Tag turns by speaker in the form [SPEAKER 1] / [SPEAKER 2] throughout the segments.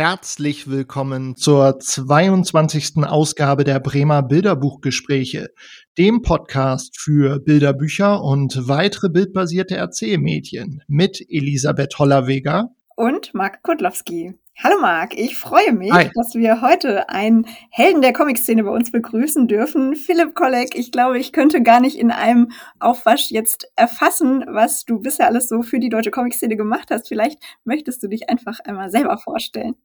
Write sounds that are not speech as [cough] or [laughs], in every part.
[SPEAKER 1] herzlich willkommen zur 22. Ausgabe der Bremer Bilderbuchgespräche, dem Podcast für Bilderbücher und weitere bildbasierte Erzählmedien mit Elisabeth Hollerweger
[SPEAKER 2] und Marc Kudlowski. Hallo Marc, ich freue mich, Hi. dass wir heute einen Helden der Comic-Szene bei uns begrüßen dürfen. Philipp Kolleg, ich glaube, ich könnte gar nicht in einem Aufwasch jetzt erfassen, was du bisher alles so für die deutsche Comic-Szene gemacht hast. Vielleicht möchtest du dich einfach einmal selber vorstellen.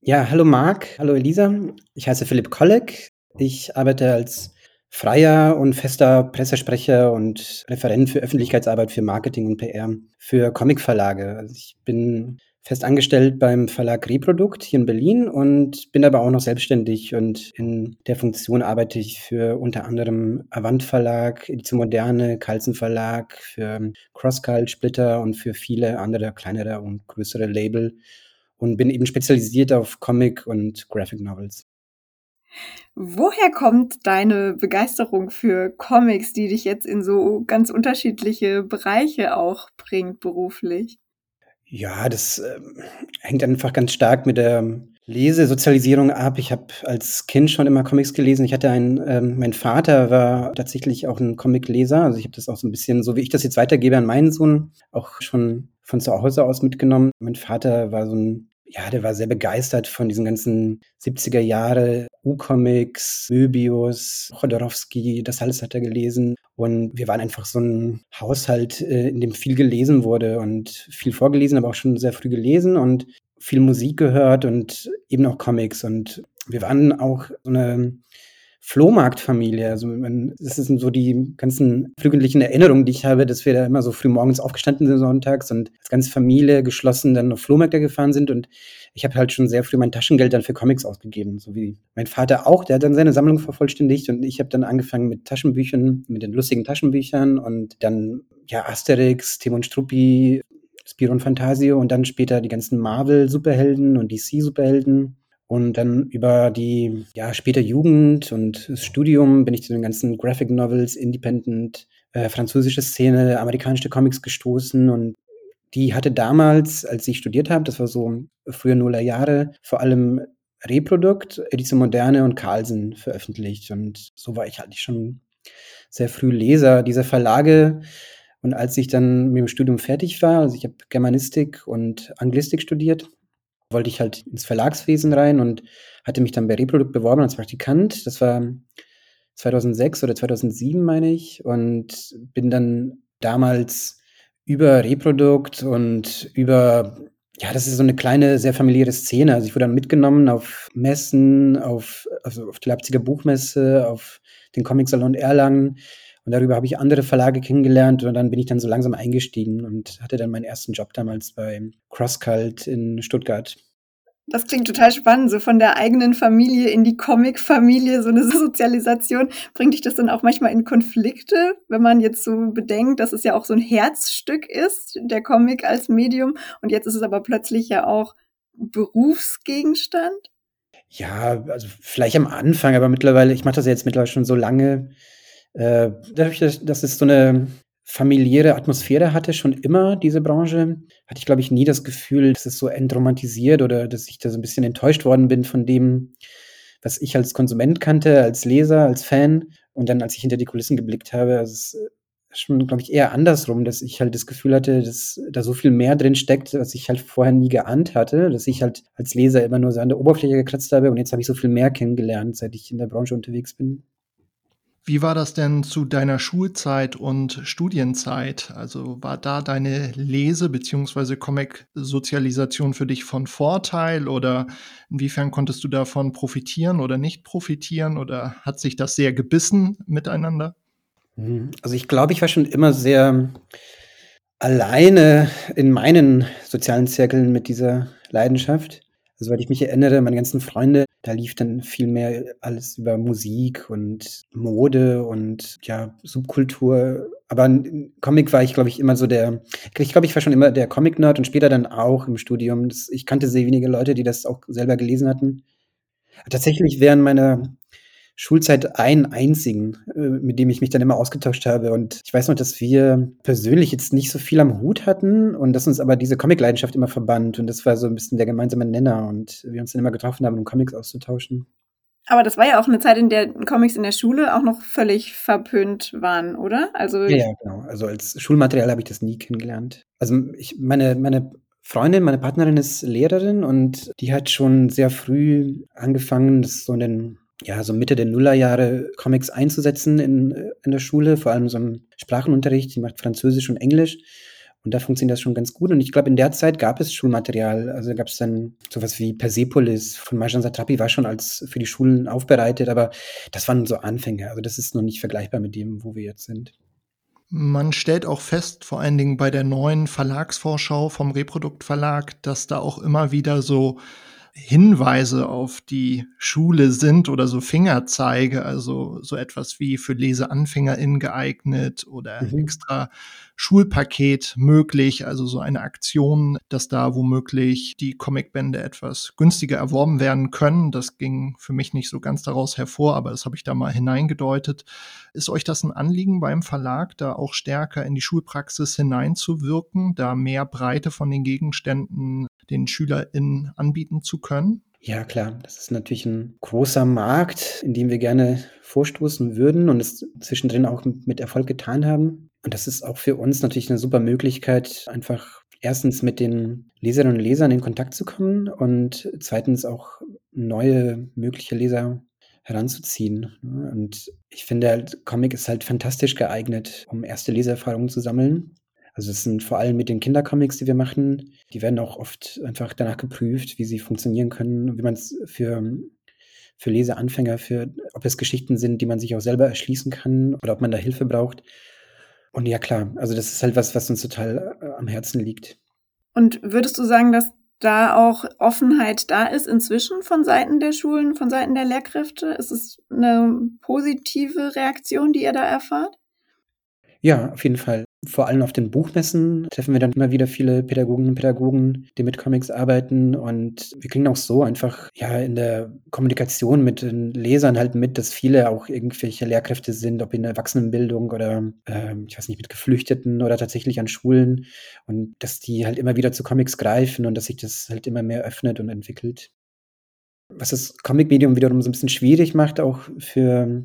[SPEAKER 3] Ja, hallo Marc, hallo Elisa. Ich heiße Philipp Kolleg. Ich arbeite als freier und fester Pressesprecher und Referent für Öffentlichkeitsarbeit, für Marketing und PR für Comicverlage. Also ich bin fest angestellt beim Verlag Reprodukt hier in Berlin und bin aber auch noch selbstständig und in der Funktion arbeite ich für unter anderem Avant Verlag, Edition Moderne, Carlsen Verlag, für Crosscult, Splitter und für viele andere kleinere und größere Label und bin eben spezialisiert auf Comic und Graphic Novels.
[SPEAKER 2] Woher kommt deine Begeisterung für Comics, die dich jetzt in so ganz unterschiedliche Bereiche auch bringt beruflich?
[SPEAKER 3] Ja, das äh, hängt einfach ganz stark mit der Lesesozialisierung ab. Ich habe als Kind schon immer Comics gelesen. Ich hatte einen, ähm, mein Vater war tatsächlich auch ein Comicleser. Also ich habe das auch so ein bisschen, so wie ich das jetzt weitergebe an meinen Sohn, auch schon von zu Hause aus mitgenommen. Mein Vater war so ein ja, der war sehr begeistert von diesen ganzen 70er Jahre U-Comics, Möbius, Chodorowski, das alles hat er gelesen. Und wir waren einfach so ein Haushalt, äh, in dem viel gelesen wurde und viel vorgelesen, aber auch schon sehr früh gelesen und viel Musik gehört und eben auch Comics. Und wir waren auch so eine Flohmarktfamilie. Also das sind so die ganzen frühkindlichen Erinnerungen, die ich habe, dass wir da immer so früh morgens aufgestanden sind sonntags und als ganze Familie geschlossen dann auf Flohmärkte gefahren sind. Und ich habe halt schon sehr früh mein Taschengeld dann für Comics ausgegeben, so wie mein Vater auch, der hat dann seine Sammlung vervollständigt und ich habe dann angefangen mit Taschenbüchern, mit den lustigen Taschenbüchern und dann ja Asterix, Timon Struppi, Spiron Fantasio und dann später die ganzen Marvel Superhelden und DC Superhelden und dann über die ja, später Jugend und das Studium bin ich zu den ganzen Graphic Novels, Independent, äh, französische Szene, amerikanische Comics gestoßen. Und die hatte damals, als ich studiert habe, das war so früher Nuller Jahre, vor allem Reprodukt, Edition Moderne und Carlsen veröffentlicht. Und so war ich halt schon sehr früh Leser dieser Verlage. Und als ich dann mit dem Studium fertig war, also ich habe Germanistik und Anglistik studiert, wollte ich halt ins Verlagswesen rein und hatte mich dann bei Reprodukt beworben als Praktikant. Das war 2006 oder 2007, meine ich. Und bin dann damals über Reprodukt und über, ja, das ist so eine kleine, sehr familiäre Szene. Also ich wurde dann mitgenommen auf Messen, auf, also auf die Leipziger Buchmesse, auf den Comic Salon Erlangen und darüber habe ich andere Verlage kennengelernt und dann bin ich dann so langsam eingestiegen und hatte dann meinen ersten Job damals bei CrossCult in Stuttgart.
[SPEAKER 2] Das klingt total spannend, so von der eigenen Familie in die Comic-Familie, so eine [laughs] Sozialisation. Bringt dich das dann auch manchmal in Konflikte, wenn man jetzt so bedenkt, dass es ja auch so ein Herzstück ist, der Comic als Medium, und jetzt ist es aber plötzlich ja auch Berufsgegenstand?
[SPEAKER 3] Ja, also vielleicht am Anfang, aber mittlerweile, ich mache das ja jetzt mittlerweile schon so lange, äh, dadurch, dass, es so eine familiäre Atmosphäre hatte, schon immer, diese Branche, hatte ich, glaube ich, nie das Gefühl, dass es so entromantisiert oder dass ich da so ein bisschen enttäuscht worden bin von dem, was ich als Konsument kannte, als Leser, als Fan. Und dann, als ich hinter die Kulissen geblickt habe, also es ist schon, glaube ich, eher andersrum, dass ich halt das Gefühl hatte, dass da so viel mehr drin steckt, was ich halt vorher nie geahnt hatte, dass ich halt als Leser immer nur so an der Oberfläche gekratzt habe und jetzt habe ich so viel mehr kennengelernt, seit ich in der Branche unterwegs bin.
[SPEAKER 1] Wie war das denn zu deiner Schulzeit und Studienzeit? Also war da deine Lese- bzw. Comic-Sozialisation für dich von Vorteil oder inwiefern konntest du davon profitieren oder nicht profitieren oder hat sich das sehr gebissen miteinander?
[SPEAKER 3] Mhm. Also ich glaube, ich war schon immer sehr alleine in meinen sozialen Zirkeln mit dieser Leidenschaft. Also, weil ich mich erinnere, meine ganzen Freunde, da lief dann viel mehr alles über Musik und Mode und ja, Subkultur. Aber Comic war ich, glaube ich, immer so der, ich glaube, ich war schon immer der Comic-Nerd und später dann auch im Studium. Ich kannte sehr wenige Leute, die das auch selber gelesen hatten. Tatsächlich während meiner Schulzeit einen einzigen, äh, mit dem ich mich dann immer ausgetauscht habe. Und ich weiß noch, dass wir persönlich jetzt nicht so viel am Hut hatten und dass uns aber diese Comic-Leidenschaft immer verband. Und das war so ein bisschen der gemeinsame Nenner. Und wir uns dann immer getroffen haben, um Comics auszutauschen.
[SPEAKER 2] Aber das war ja auch eine Zeit, in der Comics in der Schule auch noch völlig verpönt waren, oder?
[SPEAKER 3] Also ja, ja genau. Also als Schulmaterial habe ich das nie kennengelernt. Also ich, meine, meine Freundin, meine Partnerin ist Lehrerin und die hat schon sehr früh angefangen, das so in den ja, so Mitte der Nullerjahre Comics einzusetzen in, in der Schule, vor allem so im Sprachenunterricht. Die macht Französisch und Englisch. Und da funktioniert das schon ganz gut. Und ich glaube, in der Zeit gab es Schulmaterial. Also gab es dann sowas wie Persepolis von Marjan Satrapi, war schon als für die Schulen aufbereitet, aber das waren so Anfänge. Also das ist noch nicht vergleichbar mit dem, wo wir jetzt sind.
[SPEAKER 1] Man stellt auch fest, vor allen Dingen bei der neuen Verlagsvorschau vom Reprodukt Verlag, dass da auch immer wieder so Hinweise auf die Schule sind oder so Fingerzeige, also so etwas wie für LeseanfängerInnen geeignet oder mhm. extra Schulpaket möglich, also so eine Aktion, dass da womöglich die Comicbände etwas günstiger erworben werden können. Das ging für mich nicht so ganz daraus hervor, aber das habe ich da mal hineingedeutet. Ist euch das ein Anliegen beim Verlag, da auch stärker in die Schulpraxis hineinzuwirken, da mehr Breite von den Gegenständen den SchülerInnen anbieten zu können?
[SPEAKER 3] Ja, klar. Das ist natürlich ein großer Markt, in dem wir gerne vorstoßen würden und es zwischendrin auch mit Erfolg getan haben. Und das ist auch für uns natürlich eine super Möglichkeit, einfach erstens mit den Leserinnen und Lesern in Kontakt zu kommen und zweitens auch neue mögliche Leser heranzuziehen. Und ich finde halt, Comic ist halt fantastisch geeignet, um erste Leseerfahrungen zu sammeln. Also es sind vor allem mit den Kindercomics, die wir machen, die werden auch oft einfach danach geprüft, wie sie funktionieren können, wie man es für, für Leseanfänger, für, ob es Geschichten sind, die man sich auch selber erschließen kann oder ob man da Hilfe braucht. Und ja klar, also das ist halt was, was uns total äh, am Herzen liegt.
[SPEAKER 2] Und würdest du sagen, dass da auch Offenheit da ist inzwischen von Seiten der Schulen, von Seiten der Lehrkräfte? Ist es eine positive Reaktion, die ihr da erfahrt?
[SPEAKER 3] Ja, auf jeden Fall. Vor allem auf den Buchmessen treffen wir dann immer wieder viele Pädagoginnen und Pädagogen, die mit Comics arbeiten. Und wir kriegen auch so einfach ja in der Kommunikation mit den Lesern halt mit, dass viele auch irgendwelche Lehrkräfte sind, ob in der Erwachsenenbildung oder äh, ich weiß nicht, mit Geflüchteten oder tatsächlich an Schulen. Und dass die halt immer wieder zu Comics greifen und dass sich das halt immer mehr öffnet und entwickelt. Was das Comic-Medium wiederum so ein bisschen schwierig macht, auch für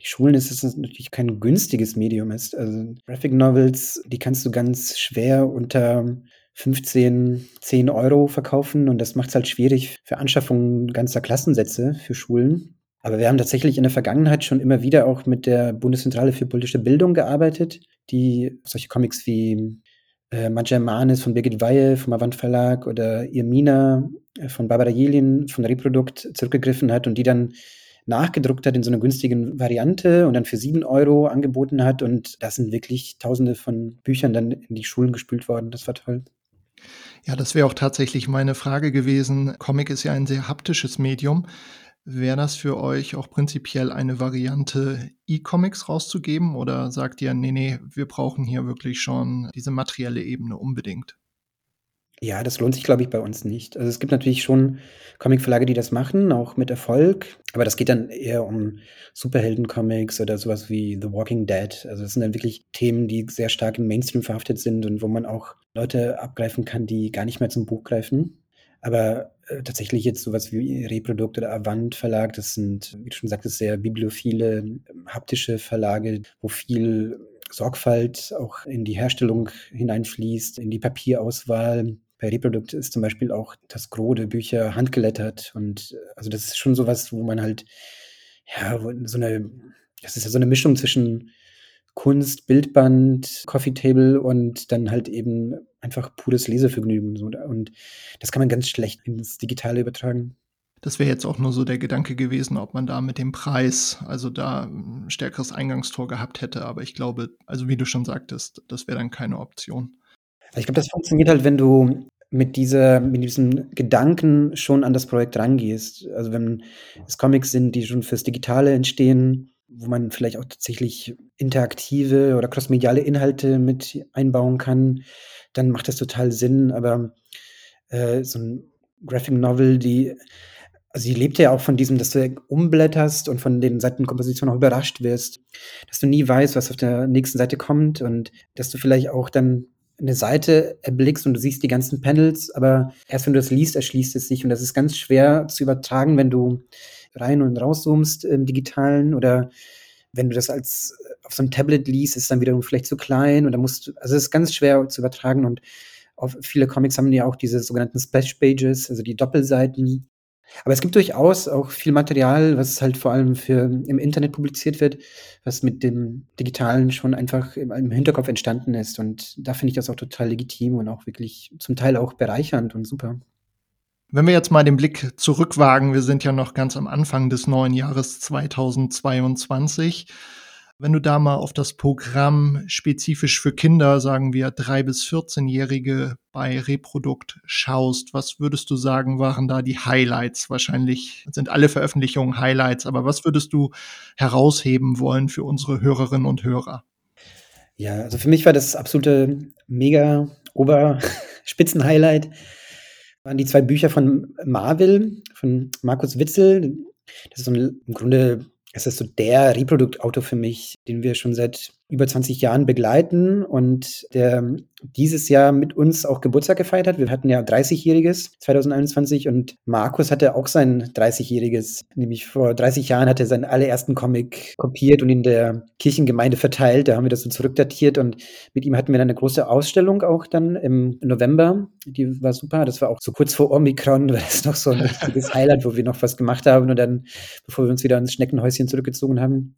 [SPEAKER 3] die Schulen, ist, dass es natürlich kein günstiges Medium ist. Also Graphic Novels, die kannst du ganz schwer unter 15, 10 Euro verkaufen und das macht es halt schwierig für Anschaffungen ganzer Klassensätze für Schulen. Aber wir haben tatsächlich in der Vergangenheit schon immer wieder auch mit der Bundeszentrale für politische Bildung gearbeitet, die solche Comics wie äh, Manis von Birgit Weihe vom Avant Verlag oder Irmina äh, von Barbara Jelin von Reprodukt zurückgegriffen hat und die dann nachgedruckt hat in so einer günstigen Variante und dann für sieben Euro angeboten hat. Und da sind wirklich tausende von Büchern dann in die Schulen gespült worden. Das war toll.
[SPEAKER 1] Ja, das wäre auch tatsächlich meine Frage gewesen. Comic ist ja ein sehr haptisches Medium. Wäre das für euch auch prinzipiell eine Variante, E-Comics rauszugeben oder sagt ihr, nee, nee, wir brauchen hier wirklich schon diese materielle Ebene unbedingt?
[SPEAKER 3] Ja, das lohnt sich, glaube ich, bei uns nicht. Also es gibt natürlich schon Comicverlage, die das machen, auch mit Erfolg. Aber das geht dann eher um Superhelden-Comics oder sowas wie The Walking Dead. Also das sind dann wirklich Themen, die sehr stark im Mainstream verhaftet sind und wo man auch Leute abgreifen kann, die gar nicht mehr zum Buch greifen. Aber äh, tatsächlich jetzt sowas wie Reprodukt oder Avant Verlag, das sind, wie du schon sagtest, sehr bibliophile, haptische Verlage, wo viel Sorgfalt auch in die Herstellung hineinfließt, in die Papierauswahl. Bei Reprodukt ist zum Beispiel auch das Gros der Bücher handgelettert und äh, also das ist schon sowas, wo man halt, ja, so eine, das ist ja so eine Mischung zwischen Kunst, Bildband, Coffee Table und dann halt eben einfach pures Lesevergnügen. Und das kann man ganz schlecht ins Digitale übertragen.
[SPEAKER 1] Das wäre jetzt auch nur so der Gedanke gewesen, ob man da mit dem Preis, also da ein stärkeres Eingangstor gehabt hätte. Aber ich glaube, also wie du schon sagtest, das wäre dann keine Option.
[SPEAKER 3] Ich glaube, das funktioniert halt, wenn du mit dieser, mit diesem Gedanken schon an das Projekt rangehst. Also wenn es Comics sind, die schon fürs Digitale entstehen, wo man vielleicht auch tatsächlich interaktive oder crossmediale Inhalte mit einbauen kann, dann macht das total Sinn. Aber äh, so ein Graphic Novel, die Also sie lebt ja auch von diesem, dass du umblätterst und von den Seitenkompositionen auch überrascht wirst, dass du nie weißt, was auf der nächsten Seite kommt und dass du vielleicht auch dann eine Seite erblickst und du siehst die ganzen Panels, aber erst wenn du das liest, erschließt es sich. Und das ist ganz schwer zu übertragen, wenn du rein und rauszoomst im digitalen oder wenn du das als auf so einem Tablet liest, ist dann wiederum vielleicht zu klein und da musst du, also es ist ganz schwer zu übertragen und viele Comics haben ja auch diese sogenannten Splash Pages, also die Doppelseiten, aber es gibt durchaus auch viel Material, was halt vor allem für im Internet publiziert wird, was mit dem Digitalen schon einfach im, im Hinterkopf entstanden ist. Und da finde ich das auch total legitim und auch wirklich zum Teil auch bereichernd und super.
[SPEAKER 1] Wenn wir jetzt mal den Blick zurückwagen, wir sind ja noch ganz am Anfang des neuen Jahres 2022. Wenn du da mal auf das Programm spezifisch für Kinder, sagen wir drei bis 14-Jährige bei Reprodukt schaust, was würdest du sagen, waren da die Highlights? Wahrscheinlich sind alle Veröffentlichungen Highlights, aber was würdest du herausheben wollen für unsere Hörerinnen und Hörer?
[SPEAKER 3] Ja, also für mich war das absolute mega Oberspitzen-Highlight [laughs] waren die zwei Bücher von Marvel, von Markus Witzel. Das ist so ein, im Grunde es ist so der Reproduktautor für mich, den wir schon seit über 20 Jahren begleiten und der dieses Jahr mit uns auch Geburtstag gefeiert hat. Wir hatten ja 30-jähriges 2021 und Markus hatte auch sein 30-jähriges, nämlich vor 30 Jahren hat er seinen allerersten Comic kopiert und in der Kirchengemeinde verteilt. Da haben wir das so zurückdatiert und mit ihm hatten wir dann eine große Ausstellung auch dann im November. Die war super. Das war auch so kurz vor Omikron, [laughs] war das noch so ein richtiges Highlight, wo wir noch was gemacht haben und dann, bevor wir uns wieder ins Schneckenhäuschen zurückgezogen haben.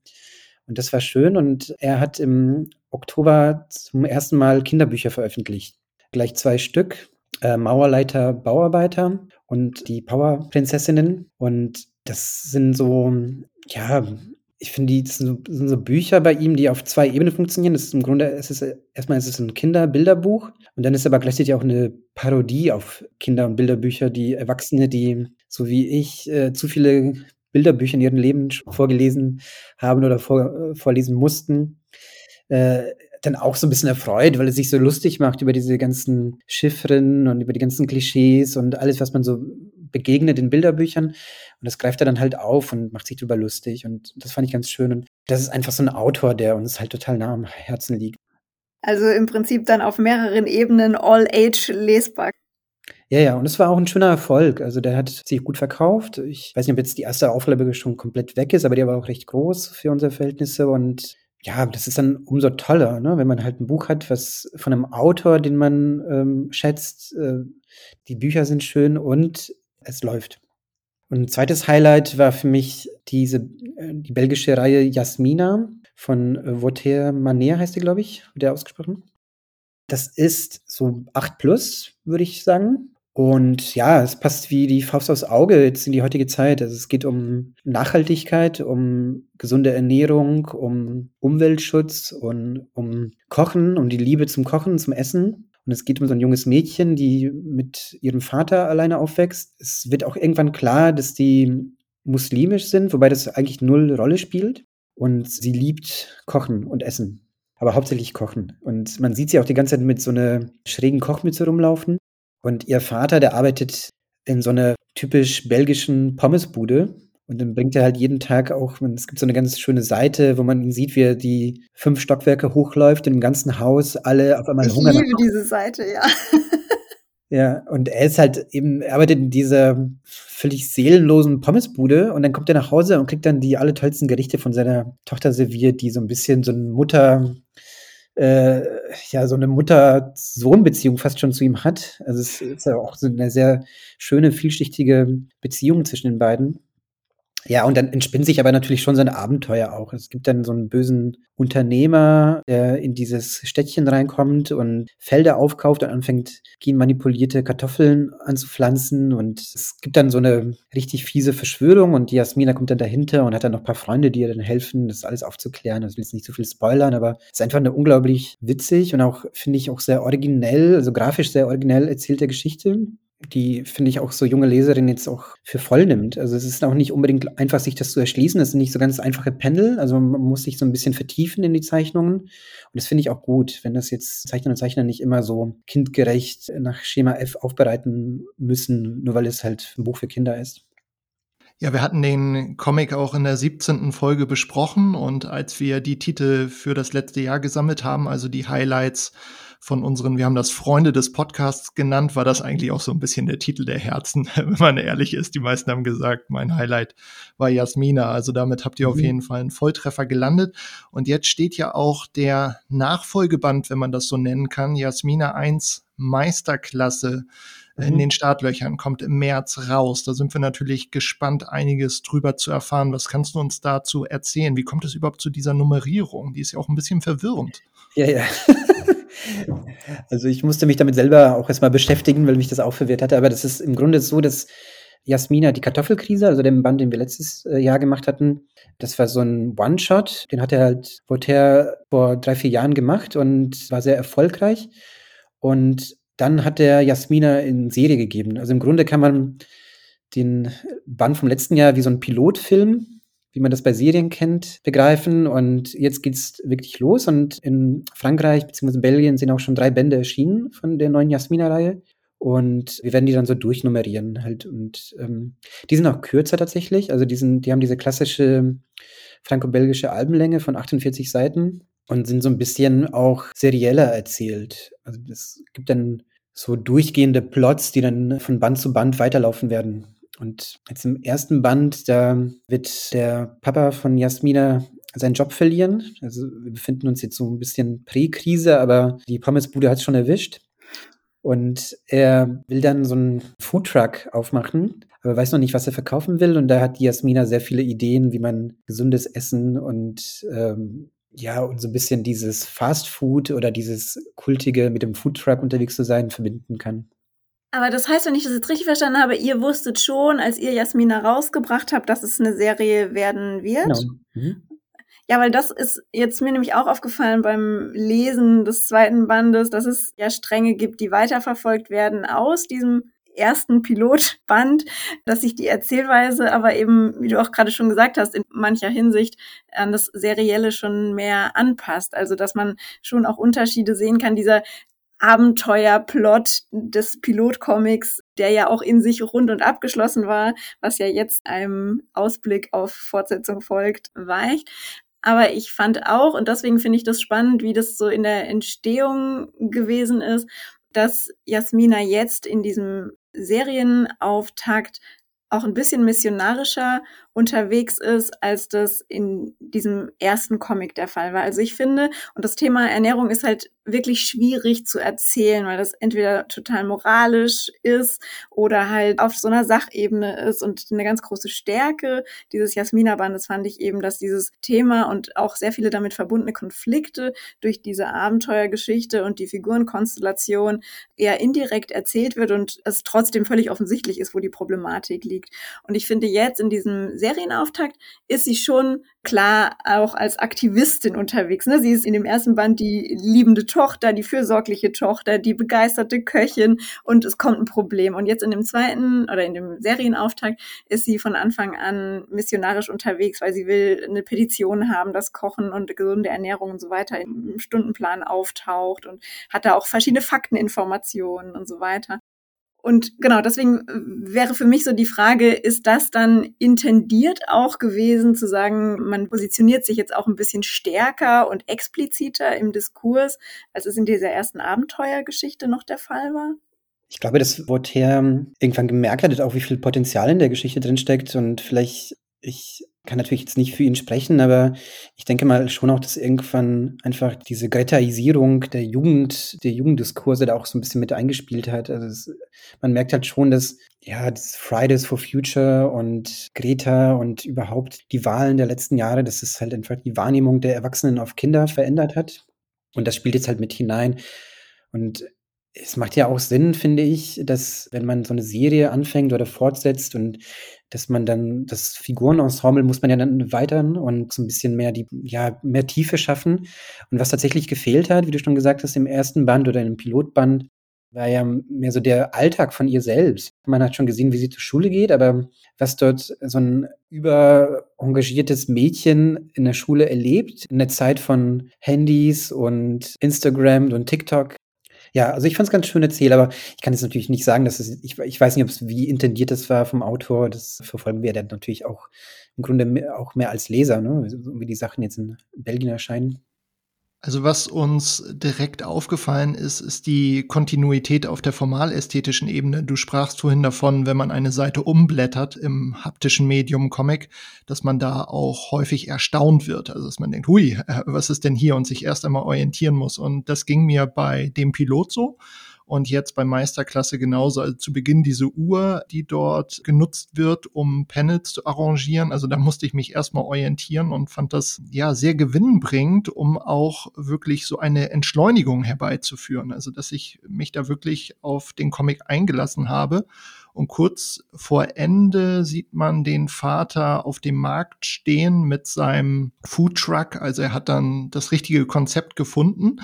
[SPEAKER 3] Und das war schön. Und er hat im Oktober zum ersten Mal Kinderbücher veröffentlicht. Gleich zwei Stück. Äh, Mauerleiter, Bauarbeiter und die Powerprinzessinnen. Und das sind so, ja, ich finde, die das sind so, sind so, Bücher bei ihm, die auf zwei Ebenen funktionieren. Das ist im Grunde, es ist erstmal ist es ein Kinderbilderbuch und dann ist aber gleichzeitig auch eine Parodie auf Kinder- und Bilderbücher, die Erwachsene, die so wie ich äh, zu viele Bilderbücher in ihrem Leben vorgelesen haben oder vor, äh, vorlesen mussten, äh, dann auch so ein bisschen erfreut, weil es sich so lustig macht über diese ganzen Chiffren und über die ganzen Klischees und alles, was man so begegnet in Bilderbüchern. Und das greift er dann halt auf und macht sich darüber lustig. Und das fand ich ganz schön. Und das ist einfach so ein Autor, der uns halt total nah am Herzen liegt.
[SPEAKER 2] Also im Prinzip dann auf mehreren Ebenen all-age lesbar.
[SPEAKER 3] Ja, ja, und es war auch ein schöner Erfolg. Also der hat sich gut verkauft. Ich weiß nicht, ob jetzt die erste Auflage schon komplett weg ist, aber der war auch recht groß für unsere Verhältnisse und ja, das ist dann umso toller, ne? wenn man halt ein Buch hat, was von einem Autor, den man ähm, schätzt, äh, die Bücher sind schön und es läuft. Und ein zweites Highlight war für mich diese, äh, die belgische Reihe Jasmina von äh, Voltaire Manet heißt die, glaube ich, der ausgesprochen. Das ist so 8 plus, würde ich sagen. Und ja, es passt wie die Faust aufs Auge jetzt in die heutige Zeit. Also es geht um Nachhaltigkeit, um gesunde Ernährung, um Umweltschutz und um Kochen, um die Liebe zum Kochen, zum Essen. Und es geht um so ein junges Mädchen, die mit ihrem Vater alleine aufwächst. Es wird auch irgendwann klar, dass die muslimisch sind, wobei das eigentlich null Rolle spielt. Und sie liebt Kochen und Essen. Aber hauptsächlich Kochen. Und man sieht sie auch die ganze Zeit mit so einer schrägen Kochmütze rumlaufen. Und ihr Vater, der arbeitet in so einer typisch belgischen Pommesbude. Und dann bringt er halt jeden Tag auch, es gibt so eine ganz schöne Seite, wo man ihn sieht, wie er die fünf Stockwerke hochläuft und im ganzen Haus alle auf einmal
[SPEAKER 2] ich
[SPEAKER 3] Hunger.
[SPEAKER 2] Ich liebe diese Seite, ja.
[SPEAKER 3] Ja, und er ist halt eben, er arbeitet in dieser völlig seelenlosen Pommesbude und dann kommt er nach Hause und kriegt dann die alle tollsten Gerichte von seiner Tochter serviert, die so ein bisschen so ein Mutter, äh, ja, so eine Mutter-Sohn-Beziehung fast schon zu ihm hat. Also es ist ja auch so eine sehr schöne, vielschichtige Beziehung zwischen den beiden. Ja, und dann entspinnt sich aber natürlich schon so ein Abenteuer auch. Es gibt dann so einen bösen Unternehmer, der in dieses Städtchen reinkommt und Felder aufkauft und anfängt, genmanipulierte Kartoffeln anzupflanzen. Und es gibt dann so eine richtig fiese Verschwörung und die Jasmina kommt dann dahinter und hat dann noch ein paar Freunde, die ihr dann helfen, das alles aufzuklären. Das will jetzt nicht zu so viel spoilern, aber es ist einfach eine unglaublich witzig und auch, finde ich, auch sehr originell, also grafisch sehr originell erzählte Geschichte die, finde ich, auch so junge Leserinnen jetzt auch für voll nimmt. Also es ist auch nicht unbedingt einfach, sich das zu erschließen. Es sind nicht so ganz einfache Pendel. Also man muss sich so ein bisschen vertiefen in die Zeichnungen. Und das finde ich auch gut, wenn das jetzt Zeichner und Zeichner nicht immer so kindgerecht nach Schema F aufbereiten müssen, nur weil es halt ein Buch für Kinder ist.
[SPEAKER 1] Ja, wir hatten den Comic auch in der 17. Folge besprochen und als wir die Titel für das letzte Jahr gesammelt haben, also die Highlights von unseren, wir haben das Freunde des Podcasts genannt, war das eigentlich auch so ein bisschen der Titel der Herzen, [laughs] wenn man ehrlich ist. Die meisten haben gesagt, mein Highlight war Jasmina. Also damit habt ihr mhm. auf jeden Fall einen Volltreffer gelandet. Und jetzt steht ja auch der Nachfolgeband, wenn man das so nennen kann, Jasmina 1 Meisterklasse in mhm. den Startlöchern, kommt im März raus. Da sind wir natürlich gespannt, einiges drüber zu erfahren. Was kannst du uns dazu erzählen? Wie kommt es überhaupt zu dieser Nummerierung? Die ist ja auch ein bisschen verwirrend.
[SPEAKER 3] Ja, ja. [laughs] Also ich musste mich damit selber auch erstmal beschäftigen, weil mich das auch verwirrt hatte. Aber das ist im Grunde so, dass Jasmina die Kartoffelkrise, also den Band, den wir letztes äh, Jahr gemacht hatten, das war so ein One-Shot. Den hat er halt Voltaire vor drei, vier Jahren gemacht und war sehr erfolgreich. Und dann hat er Jasmina in Serie gegeben. Also im Grunde kann man den Band vom letzten Jahr wie so ein Pilotfilm wie man das bei Serien kennt, begreifen. Und jetzt geht's wirklich los. Und in Frankreich bzw. Belgien sind auch schon drei Bände erschienen von der neuen Jasmina-Reihe. Und wir werden die dann so durchnummerieren halt. Und ähm, die sind auch kürzer tatsächlich. Also die, sind, die haben diese klassische franco-belgische Albenlänge von 48 Seiten und sind so ein bisschen auch serieller erzählt. Also es gibt dann so durchgehende Plots, die dann von Band zu Band weiterlaufen werden. Und jetzt im ersten Band, da wird der Papa von Jasmina seinen Job verlieren. Also wir befinden uns jetzt so ein bisschen Prä-Krise, aber die Pommesbude hat es schon erwischt. Und er will dann so einen Foodtruck aufmachen, aber weiß noch nicht, was er verkaufen will. Und da hat Jasmina sehr viele Ideen, wie man gesundes Essen und ähm, ja, und so ein bisschen dieses Fast Food oder dieses Kultige mit dem Foodtruck unterwegs zu sein verbinden kann.
[SPEAKER 2] Aber das heißt, wenn ich das jetzt richtig verstanden habe, ihr wusstet schon, als ihr Jasmina rausgebracht habt, dass es eine Serie werden wird. Genau. Mhm. Ja, weil das ist jetzt mir nämlich auch aufgefallen beim Lesen des zweiten Bandes, dass es ja Stränge gibt, die weiterverfolgt werden aus diesem ersten Pilotband, dass sich die Erzählweise aber eben, wie du auch gerade schon gesagt hast, in mancher Hinsicht an das Serielle schon mehr anpasst. Also, dass man schon auch Unterschiede sehen kann. Dieser Abenteuerplot des Pilotcomics, der ja auch in sich rund und abgeschlossen war, was ja jetzt einem Ausblick auf Fortsetzung folgt, weicht. Aber ich fand auch, und deswegen finde ich das spannend, wie das so in der Entstehung gewesen ist, dass Jasmina jetzt in diesem Serienauftakt auch ein bisschen missionarischer unterwegs ist, als das in diesem ersten Comic der Fall war. Also ich finde, und das Thema Ernährung ist halt wirklich schwierig zu erzählen, weil das entweder total moralisch ist oder halt auf so einer Sachebene ist. Und eine ganz große Stärke dieses Jasmina-Bandes fand ich eben, dass dieses Thema und auch sehr viele damit verbundene Konflikte durch diese Abenteuergeschichte und die Figurenkonstellation eher indirekt erzählt wird und es trotzdem völlig offensichtlich ist, wo die Problematik liegt. Und ich finde jetzt in diesem Serienauftakt ist sie schon klar auch als Aktivistin unterwegs. Ne? Sie ist in dem ersten Band die liebende Tochter, die fürsorgliche Tochter, die begeisterte Köchin und es kommt ein Problem. Und jetzt in dem zweiten oder in dem Serienauftakt ist sie von Anfang an missionarisch unterwegs, weil sie will eine Petition haben, dass Kochen und gesunde Ernährung und so weiter im Stundenplan auftaucht und hat da auch verschiedene Fakteninformationen und so weiter. Und genau, deswegen äh, wäre für mich so die Frage, ist das dann intendiert auch gewesen, zu sagen, man positioniert sich jetzt auch ein bisschen stärker und expliziter im Diskurs, als es in dieser ersten Abenteuergeschichte noch der Fall war?
[SPEAKER 3] Ich glaube, dass Voltaire irgendwann gemerkt hat, auch wie viel Potenzial in der Geschichte drinsteckt und vielleicht ich kann natürlich jetzt nicht für ihn sprechen, aber ich denke mal schon auch, dass irgendwann einfach diese Gretaisierung der Jugend, der Jugenddiskurse da auch so ein bisschen mit eingespielt hat. Also es, man merkt halt schon, dass ja, das Fridays for Future und Greta und überhaupt die Wahlen der letzten Jahre, dass es halt einfach die Wahrnehmung der Erwachsenen auf Kinder verändert hat. Und das spielt jetzt halt mit hinein. Und es macht ja auch Sinn, finde ich, dass wenn man so eine Serie anfängt oder fortsetzt und dass man dann das Figurenensemble muss man ja dann erweitern und so ein bisschen mehr die ja mehr Tiefe schaffen und was tatsächlich gefehlt hat, wie du schon gesagt hast im ersten Band oder im Pilotband war ja mehr so der Alltag von ihr selbst. Man hat schon gesehen, wie sie zur Schule geht, aber was dort so ein überengagiertes Mädchen in der Schule erlebt, in der Zeit von Handys und Instagram und TikTok, Ja, also ich fand es ganz schön erzählt, aber ich kann jetzt natürlich nicht sagen, dass es, ich, ich weiß nicht, ob es wie intendiert das war vom Autor. Das verfolgen wir dann natürlich auch im Grunde auch mehr als Leser, ne? wie die Sachen jetzt in Belgien erscheinen.
[SPEAKER 1] Also was uns direkt aufgefallen ist, ist die Kontinuität auf der formalästhetischen Ebene. Du sprachst vorhin davon, wenn man eine Seite umblättert im haptischen Medium Comic, dass man da auch häufig erstaunt wird. Also dass man denkt, hui, äh, was ist denn hier und sich erst einmal orientieren muss. Und das ging mir bei dem Pilot so und jetzt bei Meisterklasse genauso. Also zu Beginn diese Uhr, die dort genutzt wird, um Panels zu arrangieren. Also da musste ich mich erstmal orientieren und fand das ja sehr gewinnbringend, um auch wirklich so eine Entschleunigung herbeizuführen. Also dass ich mich da wirklich auf den Comic eingelassen habe. Und kurz vor Ende sieht man den Vater auf dem Markt stehen mit seinem Foodtruck. Also er hat dann das richtige Konzept gefunden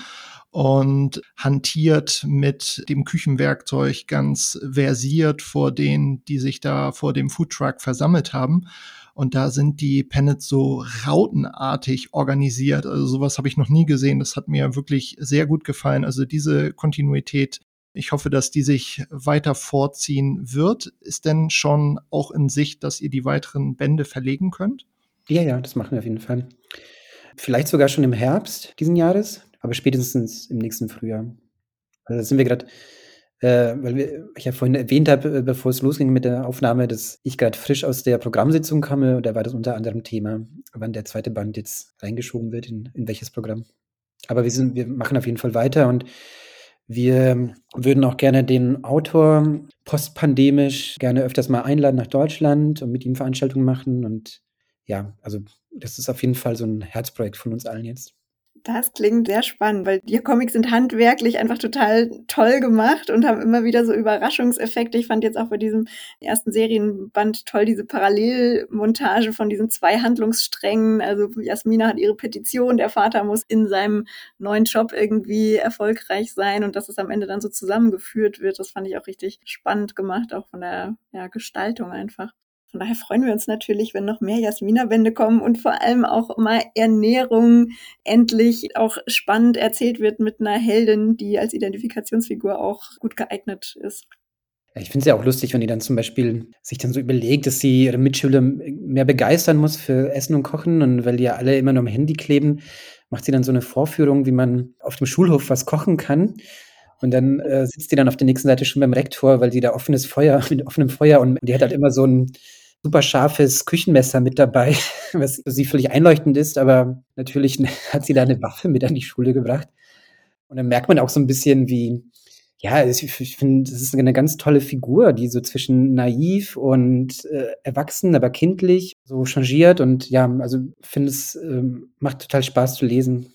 [SPEAKER 1] und hantiert mit dem Küchenwerkzeug ganz versiert vor denen, die sich da vor dem Foodtruck versammelt haben. Und da sind die Pennets so rautenartig organisiert. Also sowas habe ich noch nie gesehen. Das hat mir wirklich sehr gut gefallen. Also diese Kontinuität, ich hoffe, dass die sich weiter vorziehen wird. Ist denn schon auch in Sicht, dass ihr die weiteren Bände verlegen könnt?
[SPEAKER 3] Ja, ja, das machen wir auf jeden Fall. Vielleicht sogar schon im Herbst diesen Jahres aber spätestens im nächsten Frühjahr. Also da sind wir gerade, äh, weil wir, ich ja vorhin erwähnt habe, äh, bevor es losging mit der Aufnahme, dass ich gerade frisch aus der Programmsitzung komme und da war das unter anderem Thema, wann der zweite Band jetzt reingeschoben wird, in, in welches Programm. Aber wir sind, wir machen auf jeden Fall weiter und wir würden auch gerne den Autor postpandemisch gerne öfters mal einladen nach Deutschland und mit ihm Veranstaltungen machen. Und ja, also das ist auf jeden Fall so ein Herzprojekt von uns allen jetzt.
[SPEAKER 2] Das klingt sehr spannend, weil die Comics sind handwerklich einfach total toll gemacht und haben immer wieder so Überraschungseffekte. Ich fand jetzt auch bei diesem ersten Serienband toll diese Parallelmontage von diesen zwei Handlungssträngen. Also Jasmina hat ihre Petition, der Vater muss in seinem neuen Job irgendwie erfolgreich sein und dass es am Ende dann so zusammengeführt wird. Das fand ich auch richtig spannend gemacht, auch von der ja, Gestaltung einfach. Von daher freuen wir uns natürlich, wenn noch mehr Jasmina-Bände kommen und vor allem auch mal Ernährung endlich auch spannend erzählt wird mit einer Heldin, die als Identifikationsfigur auch gut geeignet ist.
[SPEAKER 3] ich finde es ja auch lustig, wenn die dann zum Beispiel sich dann so überlegt, dass sie ihre Mitschüler mehr begeistern muss für Essen und Kochen und weil die ja alle immer nur am Handy kleben, macht sie dann so eine Vorführung, wie man auf dem Schulhof was kochen kann. Und dann äh, sitzt die dann auf der nächsten Seite schon beim Rektor, weil die da offenes Feuer, [laughs] mit offenem Feuer und die hat halt immer so ein super scharfes Küchenmesser mit dabei, [laughs] was für sie völlig einleuchtend ist, aber natürlich [laughs] hat sie da eine Waffe mit an die Schule gebracht. Und dann merkt man auch so ein bisschen, wie, ja, ich finde, das ist eine ganz tolle Figur, die so zwischen naiv und äh, erwachsen, aber kindlich so changiert und ja, also finde es äh, macht total Spaß zu lesen.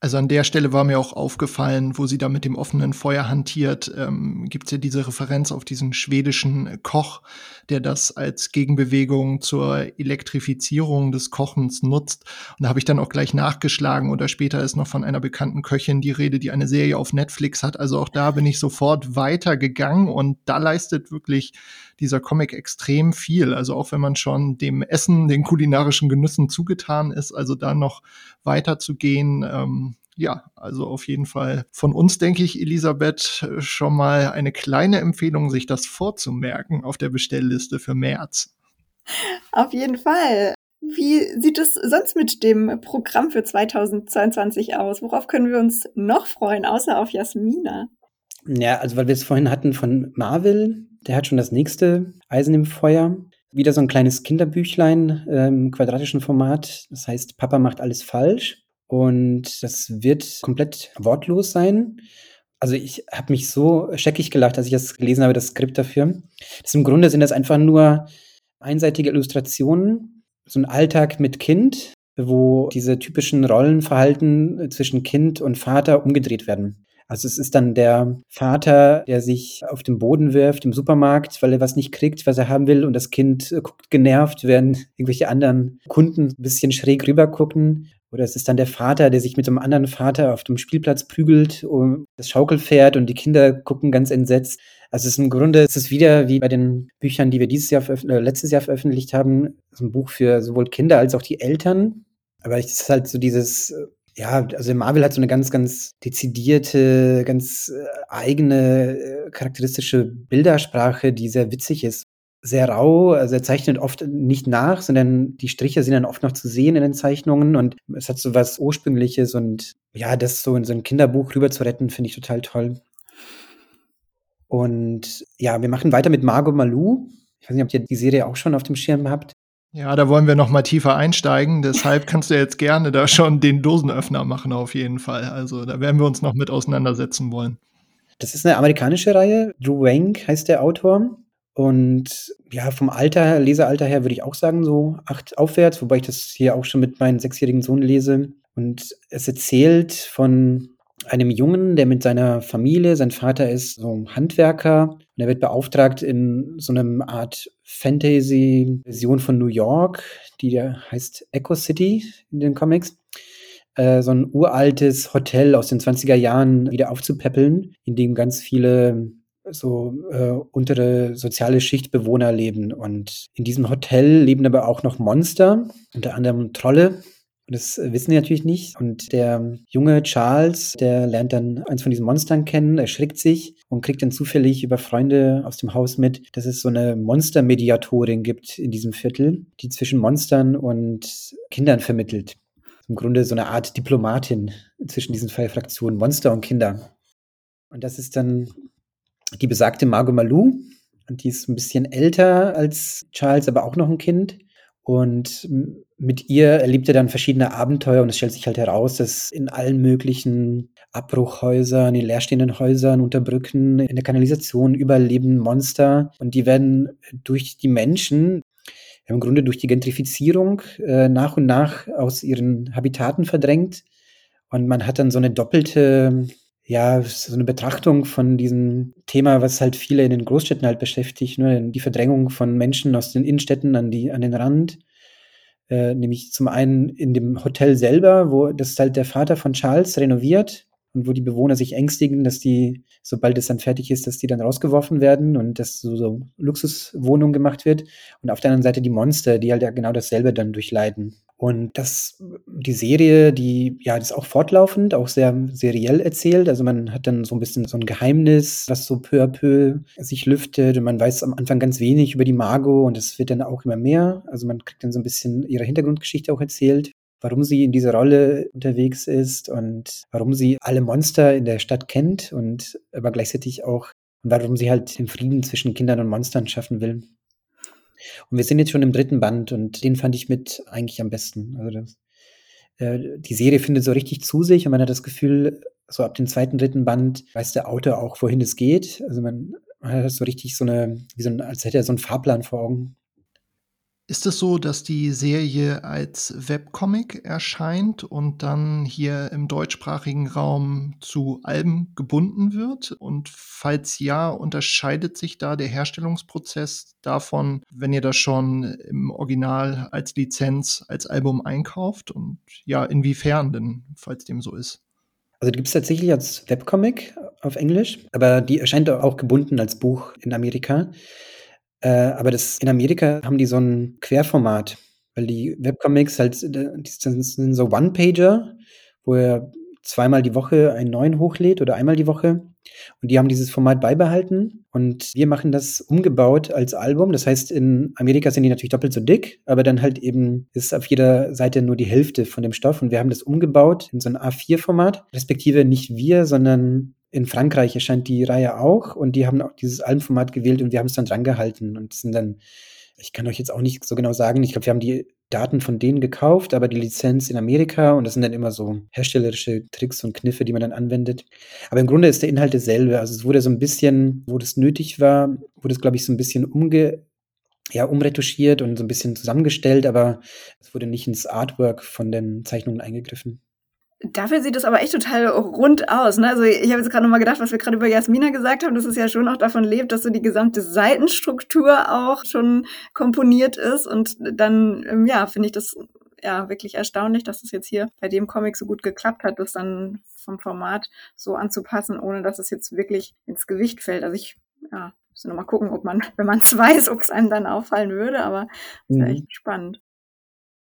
[SPEAKER 1] Also an der Stelle war mir auch aufgefallen, wo sie da mit dem offenen Feuer hantiert, ähm, gibt es ja diese Referenz auf diesen schwedischen Koch, der das als Gegenbewegung zur Elektrifizierung des Kochens nutzt. Und da habe ich dann auch gleich nachgeschlagen oder später ist noch von einer bekannten Köchin die Rede, die eine Serie auf Netflix hat. Also auch da bin ich sofort weitergegangen und da leistet wirklich dieser Comic extrem viel. Also auch wenn man schon dem Essen, den kulinarischen Genüssen zugetan ist, also da noch weiterzugehen, ähm, ja, also auf jeden Fall von uns, denke ich, Elisabeth, schon mal eine kleine Empfehlung, sich das vorzumerken auf der Bestellliste für März.
[SPEAKER 2] Auf jeden Fall. Wie sieht es sonst mit dem Programm für 2022 aus? Worauf können wir uns noch freuen, außer auf Jasmina?
[SPEAKER 3] Ja, also weil wir es vorhin hatten von Marvel, der hat schon das nächste Eisen im Feuer. Wieder so ein kleines Kinderbüchlein im quadratischen Format. Das heißt, Papa macht alles falsch. Und das wird komplett wortlos sein. Also ich habe mich so scheckig gelacht, als ich das gelesen habe, das Skript dafür. Das Im Grunde sind das einfach nur einseitige Illustrationen, so ein Alltag mit Kind, wo diese typischen Rollenverhalten zwischen Kind und Vater umgedreht werden. Also es ist dann der Vater, der sich auf den Boden wirft im Supermarkt, weil er was nicht kriegt, was er haben will, und das Kind guckt genervt, während irgendwelche anderen Kunden ein bisschen schräg rüber gucken. Oder es ist dann der Vater, der sich mit einem anderen Vater auf dem Spielplatz prügelt um das Schaukelpferd und die Kinder gucken ganz entsetzt. Also es ist im Grunde es ist wieder wie bei den Büchern, die wir dieses Jahr äh, letztes Jahr veröffentlicht haben, so ein Buch für sowohl Kinder als auch die Eltern. Aber es ist halt so dieses ja, also Marvel hat so eine ganz, ganz dezidierte, ganz äh, eigene, äh, charakteristische Bildersprache, die sehr witzig ist. Sehr rau, also er zeichnet oft nicht nach, sondern die Striche sind dann oft noch zu sehen in den Zeichnungen und es hat so was Ursprüngliches und ja, das so in so ein Kinderbuch rüber zu retten, finde ich total toll. Und ja, wir machen weiter mit Margot Malou. Ich weiß nicht, ob ihr die Serie auch schon auf dem Schirm habt.
[SPEAKER 1] Ja, da wollen wir noch mal tiefer einsteigen. Deshalb [laughs] kannst du jetzt gerne da schon den Dosenöffner machen, auf jeden Fall. Also da werden wir uns noch mit auseinandersetzen wollen.
[SPEAKER 3] Das ist eine amerikanische Reihe. Drew Wank heißt der Autor. Und ja, vom Alter, Lesealter her würde ich auch sagen, so acht aufwärts, wobei ich das hier auch schon mit meinem sechsjährigen Sohn lese. Und es erzählt von einem Jungen, der mit seiner Familie, sein Vater ist so ein Handwerker und er wird beauftragt in so einem Art Fantasy-Version von New York, die heißt Echo City in den Comics, äh, so ein uraltes Hotel aus den 20er Jahren wieder aufzupäppeln, in dem ganz viele so äh, untere soziale Schichtbewohner leben. Und in diesem Hotel leben aber auch noch Monster, unter anderem Trolle, und das wissen die natürlich nicht. Und der junge Charles, der lernt dann eins von diesen Monstern kennen, erschrickt sich und kriegt dann zufällig über Freunde aus dem Haus mit, dass es so eine Monstermediatorin gibt in diesem Viertel, die zwischen Monstern und Kindern vermittelt. Im Grunde so eine Art Diplomatin zwischen diesen zwei Fraktionen, Monster und Kinder. Und das ist dann die besagte Margot Malou. Und die ist ein bisschen älter als Charles, aber auch noch ein Kind. Und mit ihr erlebt er dann verschiedene Abenteuer und es stellt sich halt heraus, dass in allen möglichen Abbruchhäusern, in leerstehenden Häusern, unter Brücken, in der Kanalisation überleben Monster und die werden durch die Menschen, im Grunde durch die Gentrifizierung äh, nach und nach aus ihren Habitaten verdrängt. Und man hat dann so eine doppelte ja, so eine Betrachtung von diesem Thema, was halt viele in den Großstädten halt beschäftigt, ne? die Verdrängung von Menschen aus den Innenstädten an, die, an den Rand. Äh, nämlich zum einen in dem Hotel selber, wo das halt der Vater von Charles renoviert und wo die Bewohner sich ängstigen, dass die, sobald es dann fertig ist, dass die dann rausgeworfen werden und dass so, so Luxuswohnung gemacht wird. Und auf der anderen Seite die Monster, die halt ja genau dasselbe dann durchleiden. Und das, die Serie, die, ja, das ist auch fortlaufend, auch sehr seriell erzählt. Also man hat dann so ein bisschen so ein Geheimnis, was so peu à peu sich lüftet und man weiß am Anfang ganz wenig über die Margot und es wird dann auch immer mehr. Also man kriegt dann so ein bisschen ihre Hintergrundgeschichte auch erzählt warum sie in dieser Rolle unterwegs ist und warum sie alle Monster in der Stadt kennt und aber gleichzeitig auch, warum sie halt den Frieden zwischen Kindern und Monstern schaffen will. Und wir sind jetzt schon im dritten Band und den fand ich mit eigentlich am besten. Also das, äh, die Serie findet so richtig zu sich und man hat das Gefühl, so ab dem zweiten, dritten Band weiß der Autor auch, wohin es geht. Also man, man hat so richtig so eine, wie so ein, als hätte er so einen Fahrplan vor Augen.
[SPEAKER 1] Ist es so, dass die Serie als Webcomic erscheint und dann hier im deutschsprachigen Raum zu Alben gebunden wird? Und falls ja, unterscheidet sich da der Herstellungsprozess davon, wenn ihr das schon im Original als Lizenz, als Album einkauft? Und ja, inwiefern denn, falls dem so ist?
[SPEAKER 3] Also die gibt es tatsächlich als Webcomic auf Englisch, aber die erscheint auch gebunden als Buch in Amerika. Äh, aber das in Amerika haben die so ein Querformat, weil die Webcomics halt, äh, die sind so One-Pager, wo er zweimal die Woche einen neuen hochlädt oder einmal die Woche. Und die haben dieses Format beibehalten und wir machen das umgebaut als Album. Das heißt, in Amerika sind die natürlich doppelt so dick, aber dann halt eben ist auf jeder Seite nur die Hälfte von dem Stoff und wir haben das umgebaut in so ein A4-Format. Respektive nicht wir, sondern in Frankreich erscheint die Reihe auch und die haben auch dieses Albenformat gewählt und wir haben es dann dran gehalten und sind dann, ich kann euch jetzt auch nicht so genau sagen, ich glaube, wir haben die Daten von denen gekauft, aber die Lizenz in Amerika und das sind dann immer so herstellerische Tricks und Kniffe, die man dann anwendet. Aber im Grunde ist der Inhalt dasselbe. Also es wurde so ein bisschen, wo das nötig war, wurde es, glaube ich, so ein bisschen umge ja, umretuschiert und so ein bisschen zusammengestellt, aber es wurde nicht ins Artwork von den Zeichnungen eingegriffen.
[SPEAKER 2] Dafür sieht es aber echt total rund aus. Ne? Also ich habe jetzt gerade nochmal gedacht, was wir gerade über Jasmina gesagt haben, dass es ja schon auch davon lebt, dass so die gesamte Seitenstruktur auch schon komponiert ist. Und dann, ähm, ja, finde ich das ja wirklich erstaunlich, dass es jetzt hier bei dem Comic so gut geklappt hat, das dann vom Format so anzupassen, ohne dass es jetzt wirklich ins Gewicht fällt. Also ich, ja, muss noch mal gucken, ob man, wenn man es [laughs] weiß, ob es einem dann auffallen würde, aber mhm. ist ja echt spannend.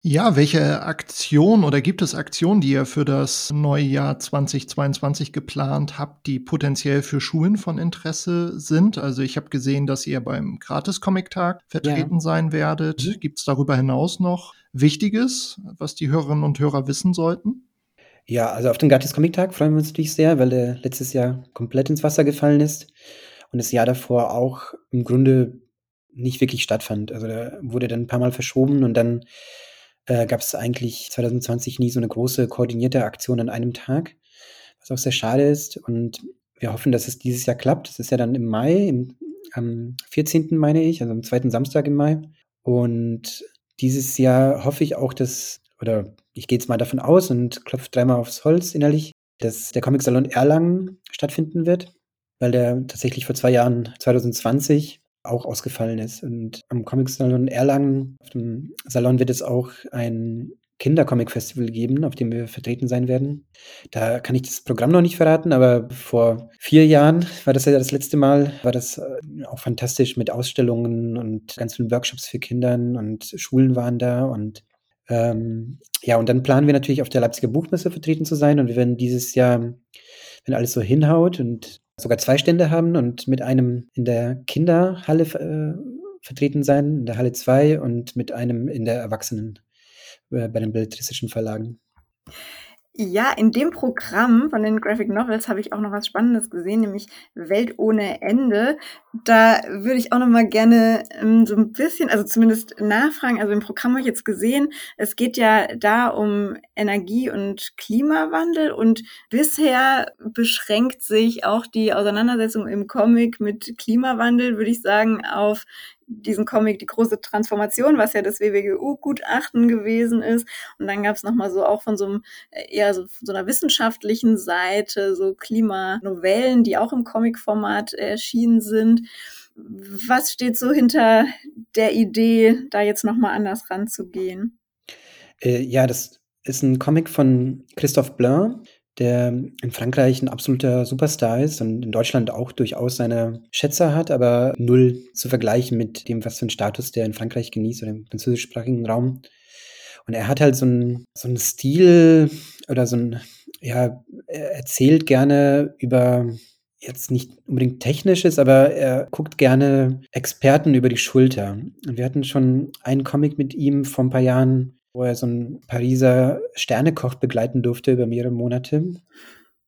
[SPEAKER 1] Ja, welche Aktion oder gibt es Aktionen, die ihr für das neue Jahr 2022 geplant habt, die potenziell für Schulen von Interesse sind? Also ich habe gesehen, dass ihr beim Gratis-Comic-Tag vertreten ja. sein werdet. Mhm. Gibt es darüber hinaus noch Wichtiges, was die Hörerinnen und Hörer wissen sollten?
[SPEAKER 3] Ja, also auf den Gratis-Comic-Tag freuen wir uns natürlich sehr, weil der letztes Jahr komplett ins Wasser gefallen ist und das Jahr davor auch im Grunde nicht wirklich stattfand. Also da wurde dann ein paar Mal verschoben und dann äh, gab es eigentlich 2020 nie so eine große koordinierte Aktion an einem Tag, was auch sehr schade ist. Und wir hoffen, dass es dieses Jahr klappt. Das ist ja dann im Mai, im, am 14. meine ich, also am zweiten Samstag im Mai. Und dieses Jahr hoffe ich auch, dass, oder ich gehe jetzt mal davon aus und klopfe dreimal aufs Holz innerlich, dass der Comic Salon Erlangen stattfinden wird, weil der tatsächlich vor zwei Jahren, 2020, auch ausgefallen ist. Und am Comic-Salon Erlangen, auf dem Salon wird es auch ein Kindercomic-Festival geben, auf dem wir vertreten sein werden. Da kann ich das Programm noch nicht verraten, aber vor vier Jahren war das ja das letzte Mal, war das äh, auch fantastisch mit Ausstellungen und ganz vielen Workshops für Kindern und Schulen waren da und ähm, ja, und dann planen wir natürlich auf der Leipziger Buchmesse vertreten zu sein und wir werden dieses Jahr, wenn alles so hinhaut und sogar zwei Stände haben und mit einem in der Kinderhalle äh, vertreten sein, in der Halle 2 und mit einem in der Erwachsenen äh, bei den belletristischen Verlagen.
[SPEAKER 2] Ja, in dem Programm von den Graphic Novels habe ich auch noch was Spannendes gesehen, nämlich Welt ohne Ende. Da würde ich auch noch mal gerne ähm, so ein bisschen, also zumindest nachfragen. Also im Programm habe ich jetzt gesehen, es geht ja da um Energie- und Klimawandel und bisher beschränkt sich auch die Auseinandersetzung im Comic mit Klimawandel, würde ich sagen, auf diesen Comic die große Transformation, was ja das WWGU-Gutachten gewesen ist. Und dann gab es nochmal so auch von so einem äh, eher so, so einer wissenschaftlichen Seite, so Klimanovellen, die auch im Comic-Format erschienen sind. Was steht so hinter der Idee, da jetzt nochmal anders ranzugehen?
[SPEAKER 3] Äh, ja, das ist ein Comic von Christophe Blain, der in Frankreich ein absoluter Superstar ist und in Deutschland auch durchaus seine Schätzer hat, aber null zu vergleichen mit dem, was für einen Status der in Frankreich genießt oder im französischsprachigen Raum. Und er hat halt so einen, so einen Stil oder so ein, ja, er erzählt gerne über jetzt nicht unbedingt technisches, aber er guckt gerne Experten über die Schulter. Und wir hatten schon einen Comic mit ihm vor ein paar Jahren, wo er so einen Pariser Sternekoch begleiten durfte über mehrere Monate.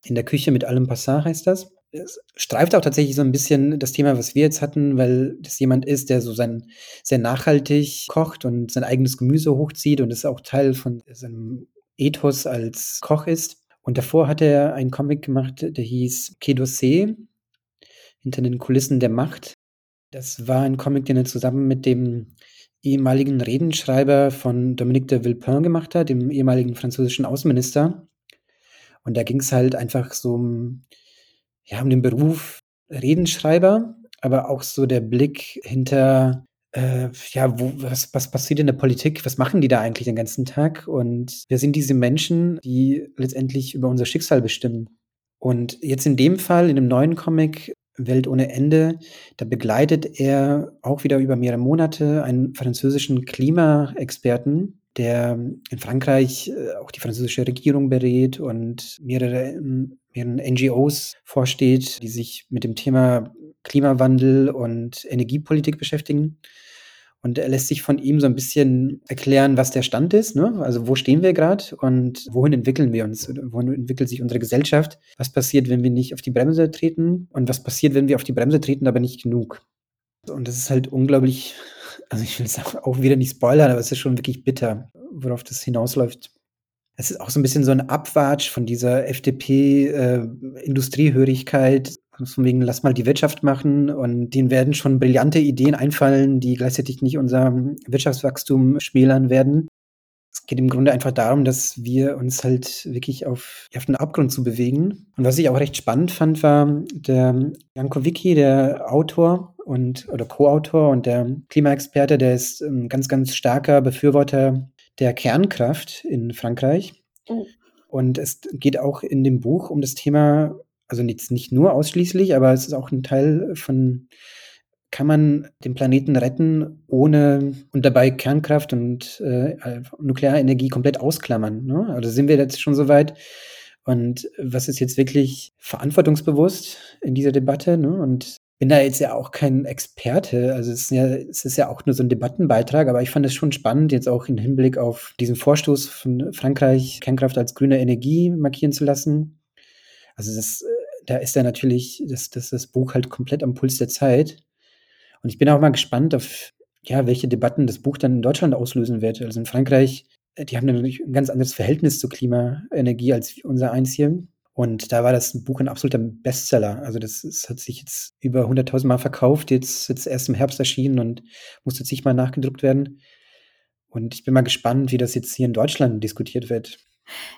[SPEAKER 3] In der Küche mit allem Passat heißt das. Es streift auch tatsächlich so ein bisschen das Thema, was wir jetzt hatten, weil das jemand ist, der so sein, sehr nachhaltig kocht und sein eigenes Gemüse hochzieht und es auch Teil von seinem Ethos als Koch ist. Und davor hat er einen Comic gemacht, der hieß Quai hinter den Kulissen der Macht. Das war ein Comic, den er zusammen mit dem ehemaligen Redenschreiber von Dominique de Villepin gemacht hat, dem ehemaligen französischen Außenminister. Und da ging es halt einfach so um, ja, um den Beruf Redenschreiber, aber auch so der Blick hinter, äh, ja, wo, was, was passiert in der Politik? Was machen die da eigentlich den ganzen Tag? Und wer sind diese Menschen, die letztendlich über unser Schicksal bestimmen? Und jetzt in dem Fall, in dem neuen Comic, Welt ohne Ende, da begleitet er auch wieder über mehrere Monate einen französischen Klimaexperten, der in Frankreich äh, auch die französische Regierung berät und mehrere, mehreren NGOs vorsteht, die sich mit dem Thema Klimawandel und Energiepolitik beschäftigen. Und er lässt sich von ihm so ein bisschen erklären, was der Stand ist. Ne? Also wo stehen wir gerade und wohin entwickeln wir uns? Wohin entwickelt sich unsere Gesellschaft? Was passiert, wenn wir nicht auf die Bremse treten? Und was passiert, wenn wir auf die Bremse treten, aber nicht genug? Und das ist halt unglaublich, [laughs] also ich will es [laughs] auch wieder nicht spoilern, aber es ist schon wirklich bitter, worauf das hinausläuft. Es ist auch so ein bisschen so ein Abwatsch von dieser FDP-Industriehörigkeit, äh, von wegen, lass mal die Wirtschaft machen und denen werden schon brillante Ideen einfallen, die gleichzeitig nicht unser Wirtschaftswachstum schmälern werden. Es geht im Grunde einfach darum, dass wir uns halt wirklich auf, auf den Abgrund zu bewegen. Und was ich auch recht spannend fand, war der Janko Wicki, der Autor und oder Co-Autor und der Klimaexperte, der ist ein ganz, ganz starker Befürworter der Kernkraft in Frankreich. Oh. Und es geht auch in dem Buch um das Thema also jetzt nicht nur ausschließlich, aber es ist auch ein Teil von kann man den Planeten retten, ohne und dabei Kernkraft und äh, Nuklearenergie komplett ausklammern. Ne? Also sind wir jetzt schon so weit. Und was ist jetzt wirklich verantwortungsbewusst in dieser Debatte? Ne? Und bin da jetzt ja auch kein Experte. Also es ist, ja, es ist ja auch nur so ein Debattenbeitrag, aber ich fand es schon spannend, jetzt auch im Hinblick auf diesen Vorstoß von Frankreich, Kernkraft als grüne Energie markieren zu lassen. Also das, äh, da ist ja natürlich das, das, das Buch halt komplett am Puls der Zeit. Und ich bin auch mal gespannt auf, ja, welche Debatten das Buch dann in Deutschland auslösen wird. Also in Frankreich, äh, die haben natürlich ein ganz anderes Verhältnis zur Klimaenergie als unser eins hier. Und da war das Buch ein absoluter Bestseller. Also das, das hat sich jetzt über 100.000 Mal verkauft, jetzt, jetzt erst im Herbst erschienen und musste zigmal nachgedruckt werden. Und ich bin mal gespannt, wie das jetzt hier in Deutschland diskutiert wird.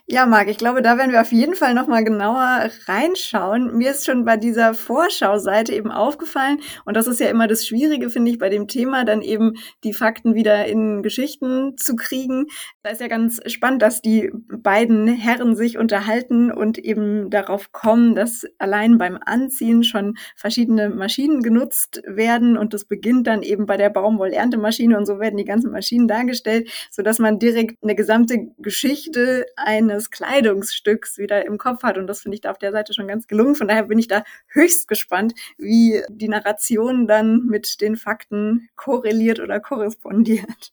[SPEAKER 2] Ja, Marc, ich glaube, da werden wir auf jeden Fall noch mal genauer reinschauen. Mir ist schon bei dieser Vorschauseite eben aufgefallen, und das ist ja immer das Schwierige, finde ich, bei dem Thema, dann eben die Fakten wieder in Geschichten zu kriegen. Da ist ja ganz spannend, dass die beiden Herren sich unterhalten und eben darauf kommen, dass allein beim Anziehen schon verschiedene Maschinen genutzt werden und das beginnt dann eben bei der Baumwollerntemaschine und so werden die ganzen Maschinen dargestellt, sodass man direkt eine gesamte Geschichte eines Kleidungsstücks wieder im Kopf hat. Und das finde ich da auf der Seite schon ganz gelungen. Von daher bin ich da höchst gespannt, wie die Narration dann mit den Fakten korreliert oder korrespondiert.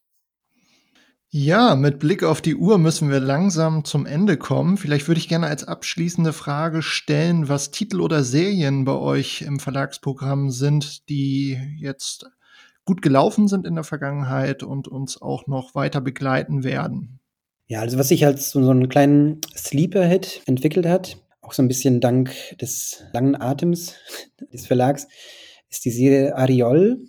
[SPEAKER 1] Ja, mit Blick auf die Uhr müssen wir langsam zum Ende kommen. Vielleicht würde ich gerne als abschließende Frage stellen, was Titel oder Serien bei euch im Verlagsprogramm sind, die jetzt gut gelaufen sind in der Vergangenheit und uns auch noch weiter begleiten werden.
[SPEAKER 3] Ja, also was sich als so, so einen kleinen Sleeper-Hit entwickelt hat, auch so ein bisschen dank des langen Atems [laughs] des Verlags, ist die Serie Ariol.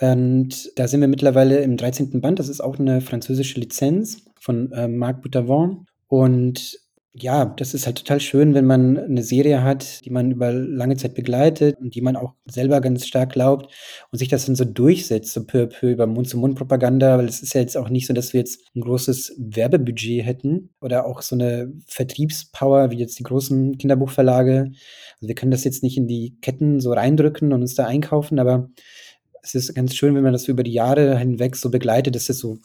[SPEAKER 3] Und da sind wir mittlerweile im 13. Band. Das ist auch eine französische Lizenz von äh, Marc Boutavant. Und ja, das ist halt total schön, wenn man eine Serie hat, die man über lange Zeit begleitet und die man auch selber ganz stark glaubt und sich das dann so durchsetzt, so peu à peu über Mund-zu-Mund-Propaganda, weil es ist ja jetzt auch nicht so, dass wir jetzt ein großes Werbebudget hätten oder auch so eine Vertriebspower wie jetzt die großen Kinderbuchverlage. Also wir können das jetzt nicht in die Ketten so reindrücken und uns da einkaufen, aber es ist ganz schön, wenn man das über die Jahre hinweg so begleitet, dass es so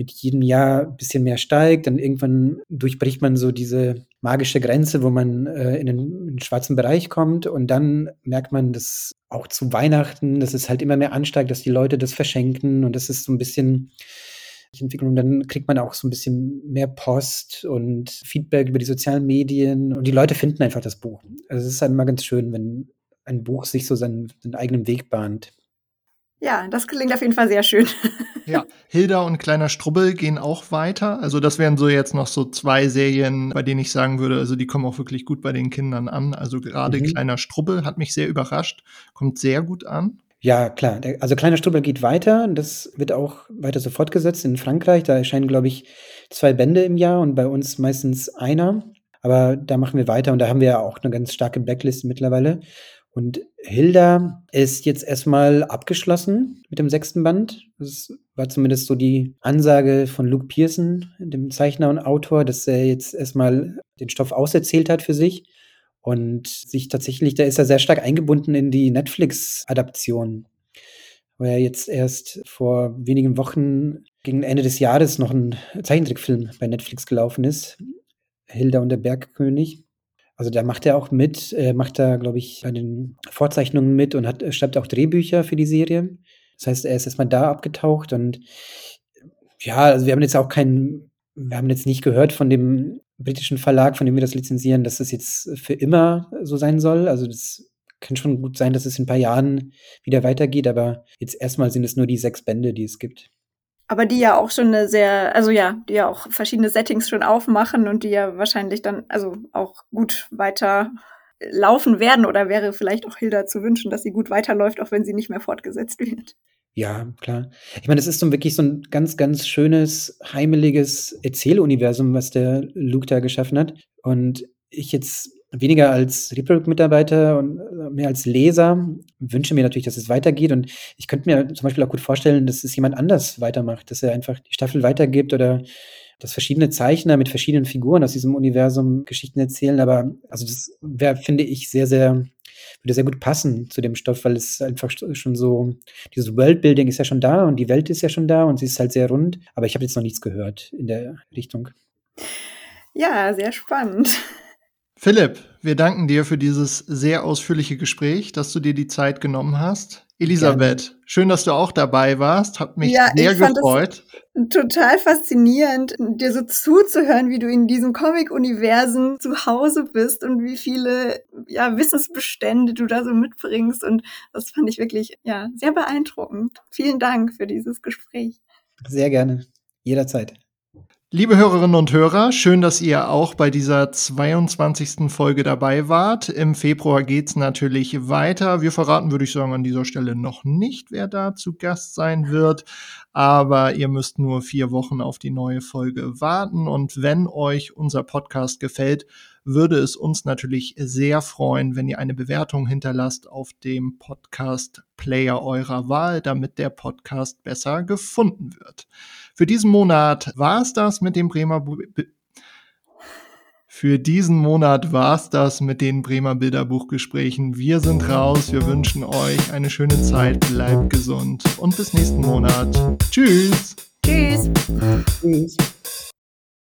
[SPEAKER 3] mit jedem Jahr ein bisschen mehr steigt. Dann irgendwann durchbricht man so diese magische Grenze, wo man äh, in, den, in, den, schwarzen Bereich kommt. Und dann merkt man, dass auch zu Weihnachten, dass es halt immer mehr ansteigt, dass die Leute das verschenken. Und das ist so ein bisschen Entwicklung. Dann kriegt man auch so ein bisschen mehr Post und Feedback über die sozialen Medien. Und die Leute finden einfach das Buch. Also es ist halt immer ganz schön, wenn ein Buch sich so seinen, seinen eigenen Weg bahnt.
[SPEAKER 2] Ja, das klingt auf jeden Fall sehr schön. [laughs]
[SPEAKER 1] Ja, Hilda und Kleiner Strubbel gehen auch weiter. Also das wären so jetzt noch so zwei Serien, bei denen ich sagen würde, also die kommen auch wirklich gut bei den Kindern an. Also gerade mhm. Kleiner Strubbel hat mich sehr überrascht, kommt sehr gut an.
[SPEAKER 3] Ja, klar. Also Kleiner Strubbel geht weiter. Das wird auch weiter so fortgesetzt in Frankreich. Da erscheinen, glaube ich, zwei Bände im Jahr und bei uns meistens einer. Aber da machen wir weiter und da haben wir ja auch eine ganz starke Backlist mittlerweile. Und Hilda ist jetzt erstmal abgeschlossen mit dem sechsten Band. Das war zumindest so die Ansage von Luke Pearson, dem Zeichner und Autor, dass er jetzt erstmal den Stoff auserzählt hat für sich und sich tatsächlich, da ist er sehr stark eingebunden in die Netflix-Adaption, wo er jetzt erst vor wenigen Wochen gegen Ende des Jahres noch ein Zeichentrickfilm bei Netflix gelaufen ist. Hilda und der Bergkönig. Also da macht er auch mit, äh, macht da, glaube ich, bei den Vorzeichnungen mit und hat, schreibt auch Drehbücher für die Serie. Das heißt, er ist erstmal da abgetaucht und ja, also wir haben jetzt auch keinen, wir haben jetzt nicht gehört von dem britischen Verlag, von dem wir das lizenzieren, dass das jetzt für immer so sein soll. Also das kann schon gut sein, dass es in ein paar Jahren wieder weitergeht, aber jetzt erstmal sind es nur die sechs Bände, die es gibt
[SPEAKER 2] aber die ja auch schon eine sehr, also ja, die ja auch verschiedene Settings schon aufmachen und die ja wahrscheinlich dann also auch gut weiter laufen werden oder wäre vielleicht auch Hilda zu wünschen, dass sie gut weiterläuft, auch wenn sie nicht mehr fortgesetzt wird.
[SPEAKER 3] Ja, klar. Ich meine, es ist so wirklich so ein ganz, ganz schönes, heimeliges Erzähluniversum, was der Luke da geschaffen hat. Und ich jetzt weniger als Reproduct-Mitarbeiter und äh, mehr als Leser wünsche mir natürlich, dass es weitergeht. Und ich könnte mir zum Beispiel auch gut vorstellen, dass es jemand anders weitermacht, dass er einfach die Staffel weitergibt oder dass verschiedene Zeichner mit verschiedenen Figuren aus diesem Universum Geschichten erzählen. Aber also das wäre, finde ich, sehr, sehr würde sehr gut passen zu dem Stoff, weil es einfach schon so, dieses Worldbuilding ist ja schon da und die Welt ist ja schon da und sie ist halt sehr rund. Aber ich habe jetzt noch nichts gehört in der Richtung.
[SPEAKER 2] Ja, sehr spannend.
[SPEAKER 1] Philipp, wir danken dir für dieses sehr ausführliche Gespräch, dass du dir die Zeit genommen hast. Elisabeth, Gerne. schön, dass du auch dabei warst. Hat mich ja, sehr gefreut.
[SPEAKER 2] total faszinierend, dir so zuzuhören, wie du in diesem Comic-Universen zu Hause bist und wie viele ja, Wissensbestände du da so mitbringst. Und das fand ich wirklich ja, sehr beeindruckend. Vielen Dank für dieses Gespräch.
[SPEAKER 3] Sehr gerne. Jederzeit.
[SPEAKER 1] Liebe Hörerinnen und Hörer, schön, dass ihr auch bei dieser 22. Folge dabei wart. Im Februar geht's natürlich weiter. Wir verraten, würde ich sagen, an dieser Stelle noch nicht, wer da zu Gast sein wird. Aber ihr müsst nur vier Wochen auf die neue Folge warten. Und wenn euch unser Podcast gefällt, würde es uns natürlich sehr freuen, wenn ihr eine Bewertung hinterlasst auf dem Podcast-Player eurer Wahl, damit der Podcast besser gefunden wird. Für diesen Monat war es das mit dem Bremer für diesen Monat war es das mit den Bremer Bilderbuchgesprächen. Wir sind raus. Wir wünschen euch eine schöne Zeit. Bleibt gesund und bis nächsten Monat. Tschüss.
[SPEAKER 2] Tschüss. Tschüss.